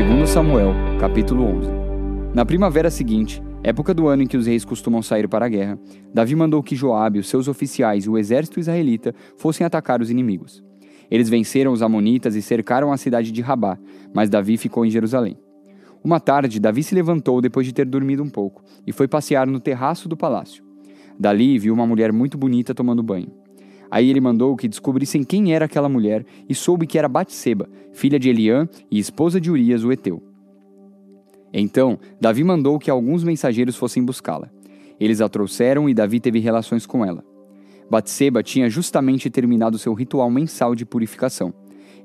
Segundo Samuel, capítulo 11. Na primavera seguinte, época do ano em que os reis costumam sair para a guerra, Davi mandou que Joabe, os seus oficiais e o exército israelita fossem atacar os inimigos. Eles venceram os amonitas e cercaram a cidade de Rabá, mas Davi ficou em Jerusalém. Uma tarde, Davi se levantou depois de ter dormido um pouco e foi passear no terraço do palácio. Dali viu uma mulher muito bonita tomando banho. Aí ele mandou que descobrissem quem era aquela mulher e soube que era Batseba, filha de Eliã e esposa de Urias, o Eteu. Então, Davi mandou que alguns mensageiros fossem buscá-la. Eles a trouxeram e Davi teve relações com ela. Batseba tinha justamente terminado seu ritual mensal de purificação.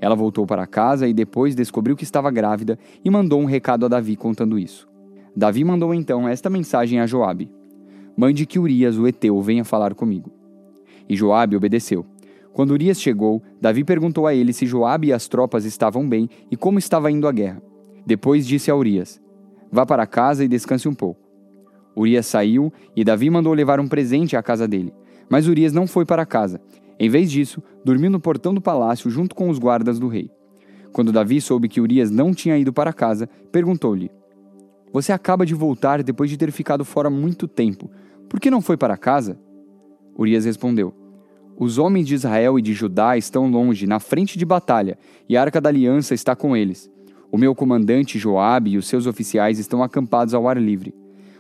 Ela voltou para casa e depois descobriu que estava grávida e mandou um recado a Davi contando isso. Davi mandou então esta mensagem a Joabe: Mande que Urias, o Eteu, venha falar comigo. E Joabe obedeceu. Quando Urias chegou, Davi perguntou a ele se Joabe e as tropas estavam bem e como estava indo a guerra. Depois disse a Urias: Vá para casa e descanse um pouco. Urias saiu e Davi mandou levar um presente à casa dele. Mas Urias não foi para casa. Em vez disso, dormiu no portão do palácio junto com os guardas do rei. Quando Davi soube que Urias não tinha ido para casa, perguntou-lhe: Você acaba de voltar depois de ter ficado fora muito tempo. Por que não foi para casa? Urias respondeu: Os homens de Israel e de Judá estão longe, na frente de batalha, e a arca da aliança está com eles. O meu comandante Joabe e os seus oficiais estão acampados ao ar livre.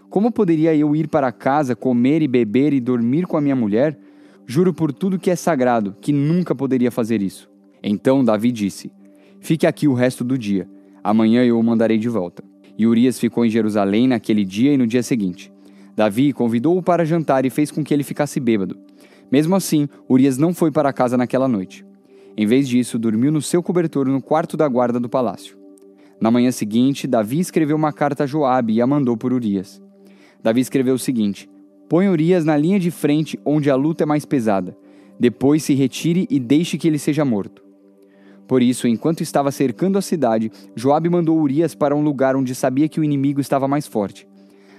Como poderia eu ir para casa, comer e beber e dormir com a minha mulher? Juro por tudo que é sagrado, que nunca poderia fazer isso. Então Davi disse: Fique aqui o resto do dia. Amanhã eu o mandarei de volta. E Urias ficou em Jerusalém naquele dia e no dia seguinte. Davi convidou-o para jantar e fez com que ele ficasse bêbado. Mesmo assim, Urias não foi para casa naquela noite. Em vez disso, dormiu no seu cobertor no quarto da guarda do palácio. Na manhã seguinte, Davi escreveu uma carta a Joabe e a mandou por Urias. Davi escreveu o seguinte: Põe Urias na linha de frente onde a luta é mais pesada. Depois se retire e deixe que ele seja morto. Por isso, enquanto estava cercando a cidade, Joabe mandou Urias para um lugar onde sabia que o inimigo estava mais forte.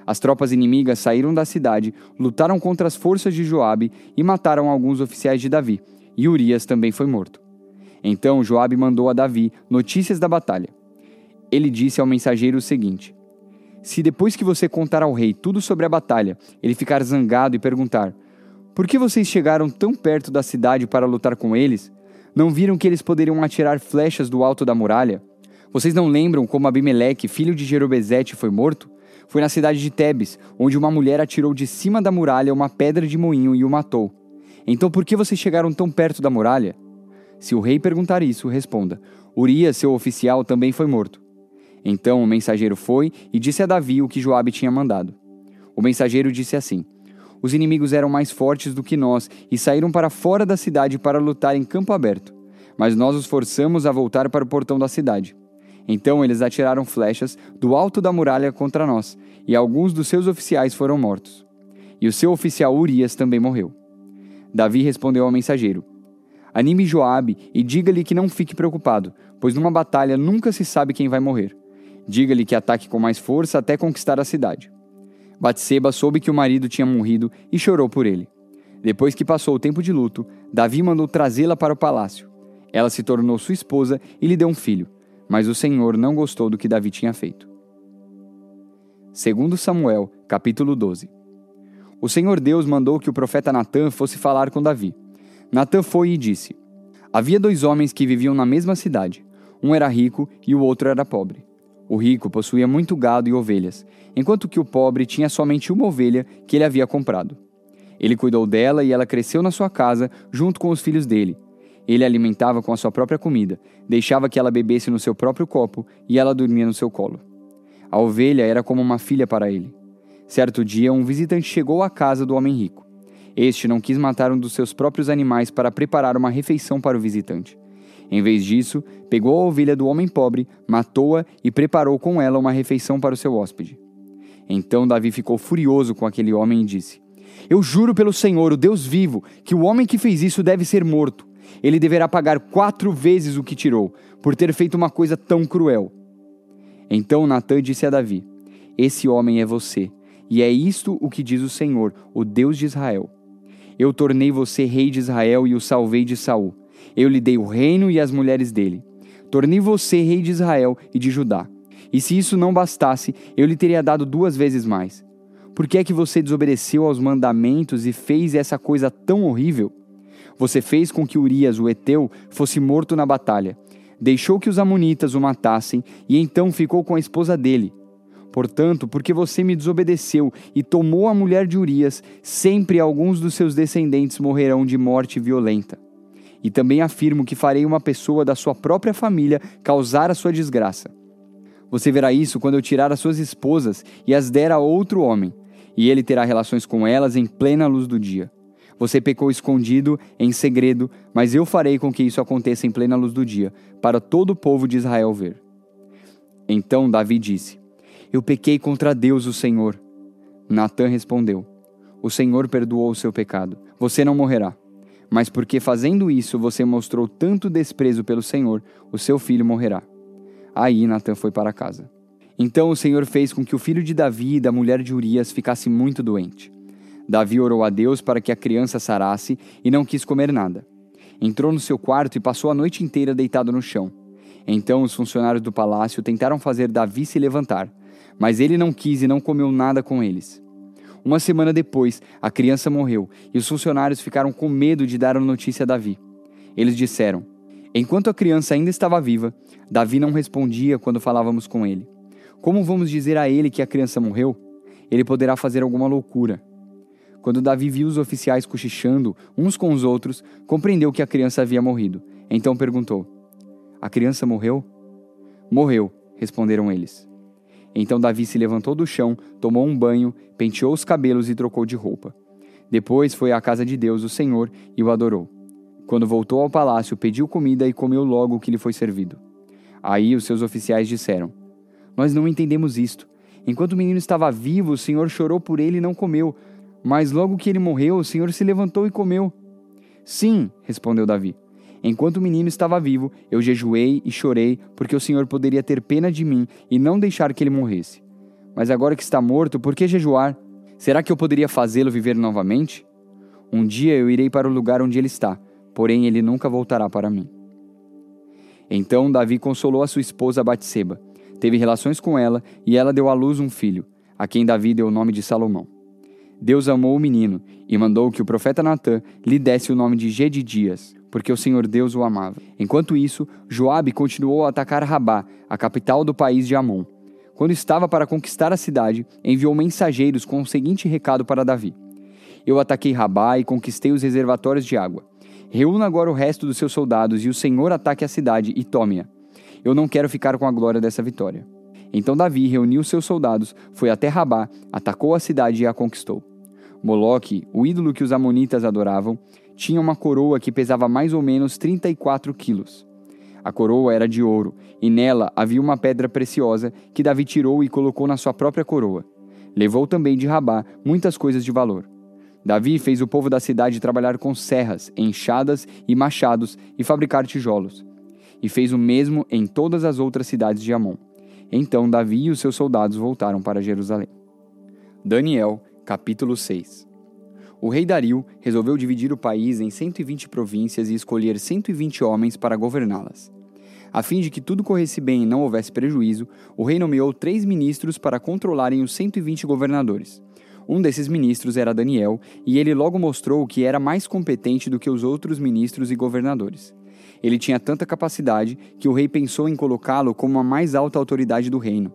As tropas inimigas saíram da cidade, lutaram contra as forças de Joabe e mataram alguns oficiais de Davi, e Urias também foi morto. Então Joabe mandou a Davi notícias da batalha. Ele disse ao mensageiro o seguinte: Se depois que você contar ao rei tudo sobre a batalha, ele ficar zangado e perguntar: Por que vocês chegaram tão perto da cidade para lutar com eles? Não viram que eles poderiam atirar flechas do alto da muralha? Vocês não lembram como Abimeleque, filho de Jerobezete, foi morto? Foi na cidade de Tebes, onde uma mulher atirou de cima da muralha uma pedra de moinho e o matou. Então por que vocês chegaram tão perto da muralha? Se o rei perguntar isso, responda: Urias, seu oficial, também foi morto. Então o mensageiro foi e disse a Davi o que Joabe tinha mandado. O mensageiro disse assim: Os inimigos eram mais fortes do que nós e saíram para fora da cidade para lutar em campo aberto. Mas nós os forçamos a voltar para o portão da cidade. Então eles atiraram flechas do alto da muralha contra nós, e alguns dos seus oficiais foram mortos. E o seu oficial Urias também morreu. Davi respondeu ao mensageiro: Anime Joabe e diga-lhe que não fique preocupado, pois numa batalha nunca se sabe quem vai morrer. Diga-lhe que ataque com mais força até conquistar a cidade. Batseba soube que o marido tinha morrido e chorou por ele. Depois que passou o tempo de luto, Davi mandou trazê-la para o palácio. Ela se tornou sua esposa e lhe deu um filho mas o Senhor não gostou do que Davi tinha feito. Segundo Samuel, capítulo 12. O Senhor Deus mandou que o profeta Natã fosse falar com Davi. Natã foi e disse: Havia dois homens que viviam na mesma cidade. Um era rico e o outro era pobre. O rico possuía muito gado e ovelhas, enquanto que o pobre tinha somente uma ovelha que ele havia comprado. Ele cuidou dela e ela cresceu na sua casa junto com os filhos dele, ele a alimentava com a sua própria comida, deixava que ela bebesse no seu próprio copo e ela dormia no seu colo. A ovelha era como uma filha para ele. Certo dia, um visitante chegou à casa do homem rico. Este não quis matar um dos seus próprios animais para preparar uma refeição para o visitante. Em vez disso, pegou a ovelha do homem pobre, matou-a e preparou com ela uma refeição para o seu hóspede. Então Davi ficou furioso com aquele homem e disse: Eu juro pelo Senhor, o Deus vivo, que o homem que fez isso deve ser morto ele deverá pagar quatro vezes o que tirou, por ter feito uma coisa tão cruel. Então Natã disse a Davi: Esse homem é você, e é isto o que diz o Senhor, o Deus de Israel. Eu tornei você rei de Israel e o salvei de Saul. Eu lhe dei o reino e as mulheres dele. Tornei você rei de Israel e de Judá. E se isso não bastasse, eu lhe teria dado duas vezes mais. Por que é que você desobedeceu aos mandamentos e fez essa coisa tão horrível? Você fez com que Urias, o Eteu, fosse morto na batalha. Deixou que os Amonitas o matassem e então ficou com a esposa dele. Portanto, porque você me desobedeceu e tomou a mulher de Urias, sempre alguns dos seus descendentes morrerão de morte violenta. E também afirmo que farei uma pessoa da sua própria família causar a sua desgraça. Você verá isso quando eu tirar as suas esposas e as der a outro homem, e ele terá relações com elas em plena luz do dia. Você pecou escondido, em segredo, mas eu farei com que isso aconteça em plena luz do dia, para todo o povo de Israel ver. Então Davi disse: eu pequei contra Deus, o Senhor. Natã respondeu: O Senhor perdoou o seu pecado. Você não morrerá. Mas porque fazendo isso você mostrou tanto desprezo pelo Senhor, o seu filho morrerá. Aí Natã foi para casa. Então o Senhor fez com que o filho de Davi e da mulher de Urias ficasse muito doente. Davi orou a Deus para que a criança sarasse e não quis comer nada. Entrou no seu quarto e passou a noite inteira deitado no chão. Então os funcionários do palácio tentaram fazer Davi se levantar, mas ele não quis e não comeu nada com eles. Uma semana depois, a criança morreu e os funcionários ficaram com medo de dar a notícia a Davi. Eles disseram: Enquanto a criança ainda estava viva, Davi não respondia quando falávamos com ele. Como vamos dizer a ele que a criança morreu? Ele poderá fazer alguma loucura. Quando Davi viu os oficiais cochichando uns com os outros, compreendeu que a criança havia morrido. Então perguntou: A criança morreu? Morreu, responderam eles. Então Davi se levantou do chão, tomou um banho, penteou os cabelos e trocou de roupa. Depois foi à casa de Deus, o Senhor, e o adorou. Quando voltou ao palácio, pediu comida e comeu logo o que lhe foi servido. Aí os seus oficiais disseram: Nós não entendemos isto. Enquanto o menino estava vivo, o Senhor chorou por ele e não comeu. Mas logo que ele morreu, o Senhor se levantou e comeu. Sim, respondeu Davi. Enquanto o menino estava vivo, eu jejuei e chorei, porque o Senhor poderia ter pena de mim e não deixar que ele morresse. Mas agora que está morto, por que jejuar? Será que eu poderia fazê-lo viver novamente? Um dia eu irei para o lugar onde ele está, porém ele nunca voltará para mim. Então Davi consolou a sua esposa Batseba, teve relações com ela e ela deu à luz um filho, a quem Davi deu o nome de Salomão. Deus amou o menino e mandou que o profeta Natã lhe desse o nome de Gedidias, porque o Senhor Deus o amava. Enquanto isso, Joabe continuou a atacar Rabá, a capital do país de Amon. Quando estava para conquistar a cidade, enviou mensageiros com o seguinte recado para Davi: Eu ataquei Rabá e conquistei os reservatórios de água. Reúna agora o resto dos seus soldados e o Senhor ataque a cidade e tome-a. Eu não quero ficar com a glória dessa vitória. Então Davi reuniu seus soldados, foi até Rabá, atacou a cidade e a conquistou. Moloque, o ídolo que os amonitas adoravam, tinha uma coroa que pesava mais ou menos 34 quilos. A coroa era de ouro, e nela havia uma pedra preciosa que Davi tirou e colocou na sua própria coroa. Levou também de Rabá muitas coisas de valor. Davi fez o povo da cidade trabalhar com serras, enxadas e machados e fabricar tijolos. E fez o mesmo em todas as outras cidades de Amon. Então Davi e os seus soldados voltaram para Jerusalém. Daniel, capítulo 6 o rei Dario resolveu dividir o país em 120 províncias e escolher 120 homens para governá-las. A fim de que tudo corresse bem e não houvesse prejuízo, o rei nomeou três ministros para controlarem os 120 governadores. Um desses ministros era Daniel, e ele logo mostrou que era mais competente do que os outros ministros e governadores. Ele tinha tanta capacidade que o rei pensou em colocá-lo como a mais alta autoridade do reino.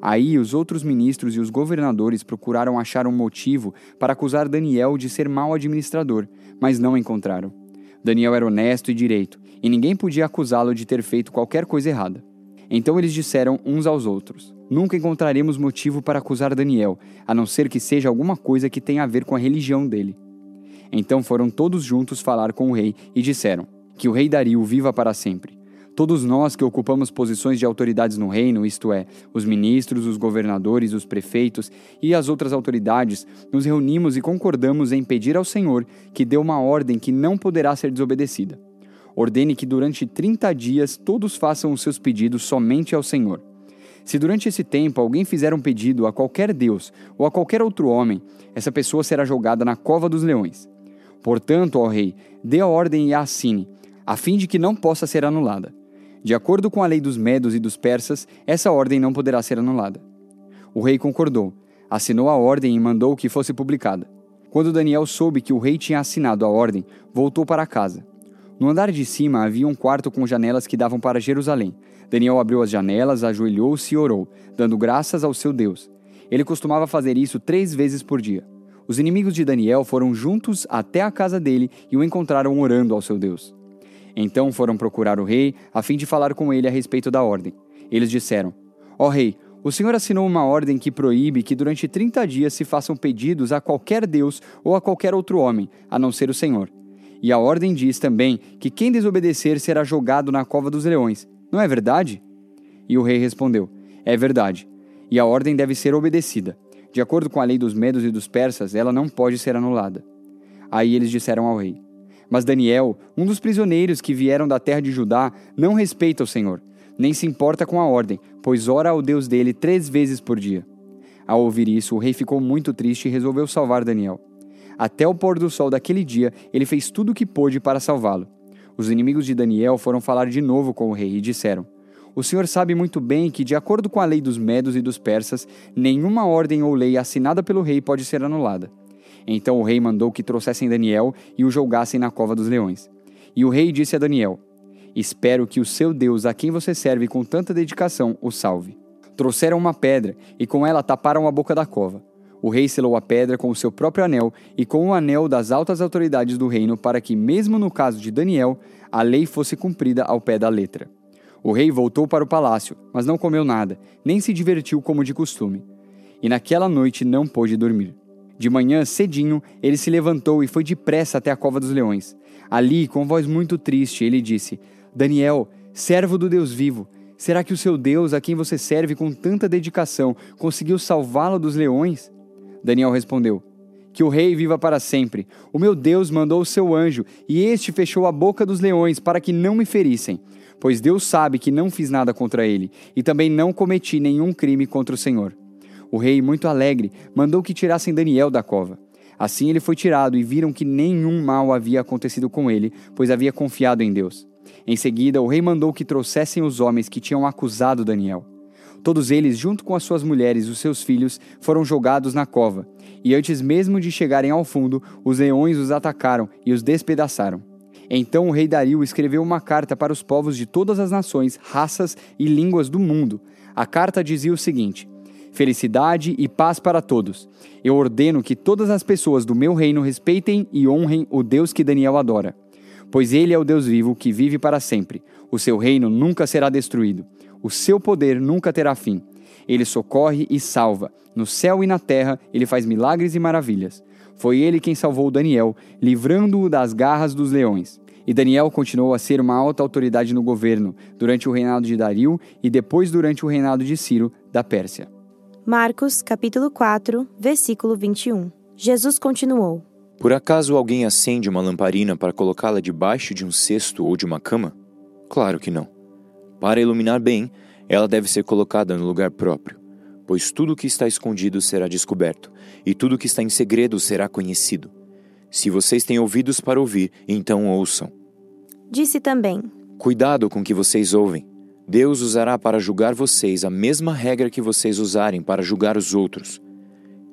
Aí os outros ministros e os governadores procuraram achar um motivo para acusar Daniel de ser mau administrador, mas não encontraram. Daniel era honesto e direito, e ninguém podia acusá-lo de ter feito qualquer coisa errada. Então eles disseram uns aos outros: Nunca encontraremos motivo para acusar Daniel, a não ser que seja alguma coisa que tenha a ver com a religião dele. Então foram todos juntos falar com o rei e disseram: Que o rei Dario viva para sempre. Todos nós que ocupamos posições de autoridades no reino, isto é, os ministros, os governadores, os prefeitos e as outras autoridades, nos reunimos e concordamos em pedir ao Senhor que dê uma ordem que não poderá ser desobedecida. Ordene que durante 30 dias todos façam os seus pedidos somente ao Senhor. Se durante esse tempo alguém fizer um pedido a qualquer Deus ou a qualquer outro homem, essa pessoa será jogada na cova dos leões. Portanto, ó rei, dê a ordem e a assine, a fim de que não possa ser anulada. De acordo com a lei dos medos e dos persas, essa ordem não poderá ser anulada. O rei concordou, assinou a ordem e mandou que fosse publicada. Quando Daniel soube que o rei tinha assinado a ordem, voltou para casa. No andar de cima havia um quarto com janelas que davam para Jerusalém. Daniel abriu as janelas, ajoelhou-se e orou, dando graças ao seu Deus. Ele costumava fazer isso três vezes por dia. Os inimigos de Daniel foram juntos até a casa dele e o encontraram orando ao seu Deus. Então foram procurar o rei, a fim de falar com ele a respeito da ordem. Eles disseram: Ó oh, rei, o senhor assinou uma ordem que proíbe que durante 30 dias se façam pedidos a qualquer Deus ou a qualquer outro homem, a não ser o Senhor. E a ordem diz também que quem desobedecer será jogado na cova dos leões. Não é verdade? E o rei respondeu: É verdade. E a ordem deve ser obedecida. De acordo com a lei dos medos e dos persas, ela não pode ser anulada. Aí eles disseram ao rei: Mas Daniel, um dos prisioneiros que vieram da terra de Judá, não respeita o Senhor, nem se importa com a ordem, pois ora ao Deus dele três vezes por dia. Ao ouvir isso, o rei ficou muito triste e resolveu salvar Daniel. Até o pôr do sol daquele dia, ele fez tudo o que pôde para salvá-lo. Os inimigos de Daniel foram falar de novo com o rei e disseram: O senhor sabe muito bem que, de acordo com a lei dos medos e dos persas, nenhuma ordem ou lei assinada pelo rei pode ser anulada. Então o rei mandou que trouxessem Daniel e o julgassem na cova dos leões. E o rei disse a Daniel: Espero que o seu Deus, a quem você serve com tanta dedicação, o salve. Trouxeram uma pedra e com ela taparam a boca da cova. O rei selou a pedra com o seu próprio anel e com o anel das altas autoridades do reino, para que, mesmo no caso de Daniel, a lei fosse cumprida ao pé da letra. O rei voltou para o palácio, mas não comeu nada, nem se divertiu como de costume. E naquela noite não pôde dormir. De manhã, cedinho, ele se levantou e foi depressa até a cova dos leões. Ali, com voz muito triste, ele disse: Daniel, servo do Deus vivo, será que o seu Deus, a quem você serve com tanta dedicação, conseguiu salvá-lo dos leões? Daniel respondeu: Que o rei viva para sempre. O meu Deus mandou o seu anjo, e este fechou a boca dos leões para que não me ferissem. Pois Deus sabe que não fiz nada contra ele, e também não cometi nenhum crime contra o Senhor. O rei, muito alegre, mandou que tirassem Daniel da cova. Assim ele foi tirado, e viram que nenhum mal havia acontecido com ele, pois havia confiado em Deus. Em seguida, o rei mandou que trouxessem os homens que tinham acusado Daniel. Todos eles, junto com as suas mulheres e os seus filhos, foram jogados na cova. E antes mesmo de chegarem ao fundo, os leões os atacaram e os despedaçaram. Então o rei Dario escreveu uma carta para os povos de todas as nações, raças e línguas do mundo. A carta dizia o seguinte: Felicidade e paz para todos. Eu ordeno que todas as pessoas do meu reino respeitem e honrem o Deus que Daniel adora. Pois ele é o Deus vivo que vive para sempre. O seu reino nunca será destruído. O seu poder nunca terá fim. Ele socorre e salva. No céu e na terra, ele faz milagres e maravilhas. Foi ele quem salvou Daniel, livrando-o das garras dos leões. E Daniel continuou a ser uma alta autoridade no governo, durante o reinado de Dario e depois durante o reinado de Ciro, da Pérsia. Marcos, capítulo 4, versículo 21. Jesus continuou: Por acaso alguém acende uma lamparina para colocá-la debaixo de um cesto ou de uma cama? Claro que não. Para iluminar bem, ela deve ser colocada no lugar próprio, pois tudo o que está escondido será descoberto, e tudo o que está em segredo será conhecido. Se vocês têm ouvidos para ouvir, então ouçam. Disse também: Cuidado com o que vocês ouvem. Deus usará para julgar vocês a mesma regra que vocês usarem para julgar os outros.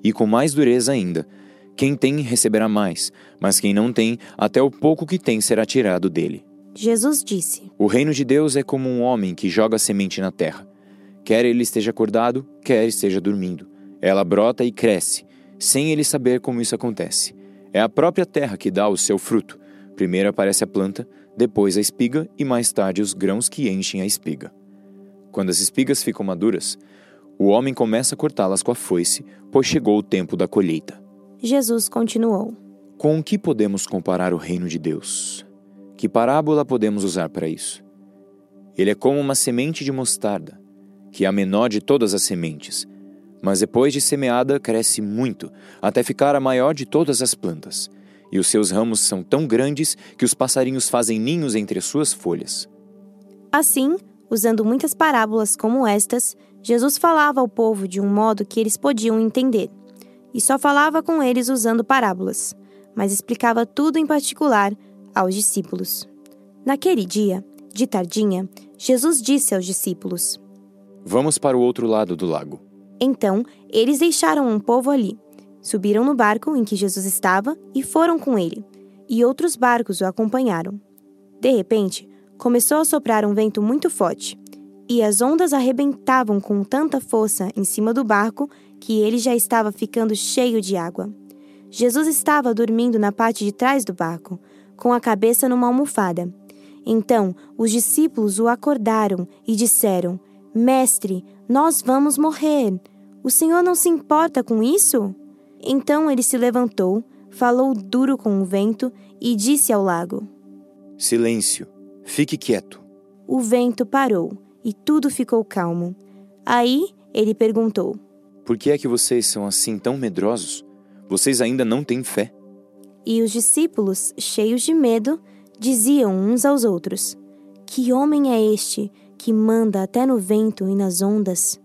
E com mais dureza ainda, quem tem receberá mais, mas quem não tem, até o pouco que tem será tirado dele. Jesus disse: O reino de Deus é como um homem que joga semente na terra. Quer ele esteja acordado, quer esteja dormindo. Ela brota e cresce, sem ele saber como isso acontece. É a própria terra que dá o seu fruto. Primeiro aparece a planta, depois a espiga e mais tarde os grãos que enchem a espiga. Quando as espigas ficam maduras, o homem começa a cortá-las com a foice, pois chegou o tempo da colheita. Jesus continuou: Com o que podemos comparar o reino de Deus? Que parábola podemos usar para isso? Ele é como uma semente de mostarda, que é a menor de todas as sementes, mas depois de semeada cresce muito, até ficar a maior de todas as plantas, e os seus ramos são tão grandes que os passarinhos fazem ninhos entre as suas folhas. Assim, usando muitas parábolas como estas, Jesus falava ao povo de um modo que eles podiam entender, e só falava com eles usando parábolas, mas explicava tudo em particular aos discípulos. Naquele dia, De tardinha, Jesus disse aos discípulos: Vamos para o outro lado do lago. Então, eles deixaram um povo ali, subiram no barco em que Jesus estava e foram com ele, e outros barcos o acompanharam. De repente, começou a soprar um vento muito forte, e as ondas arrebentavam com tanta força em cima do barco que ele já estava ficando cheio de água. Jesus estava dormindo na parte de trás do barco, com a cabeça numa almofada. Então os discípulos o acordaram e disseram: Mestre, nós vamos morrer. O senhor não se importa com isso? Então ele se levantou, falou duro com o vento e disse ao lago: Silêncio, fique quieto. O vento parou e tudo ficou calmo. Aí ele perguntou: Por que é que vocês são assim tão medrosos? Vocês ainda não têm fé? E os discípulos, cheios de medo, diziam uns aos outros: Que homem é este que manda até no vento e nas ondas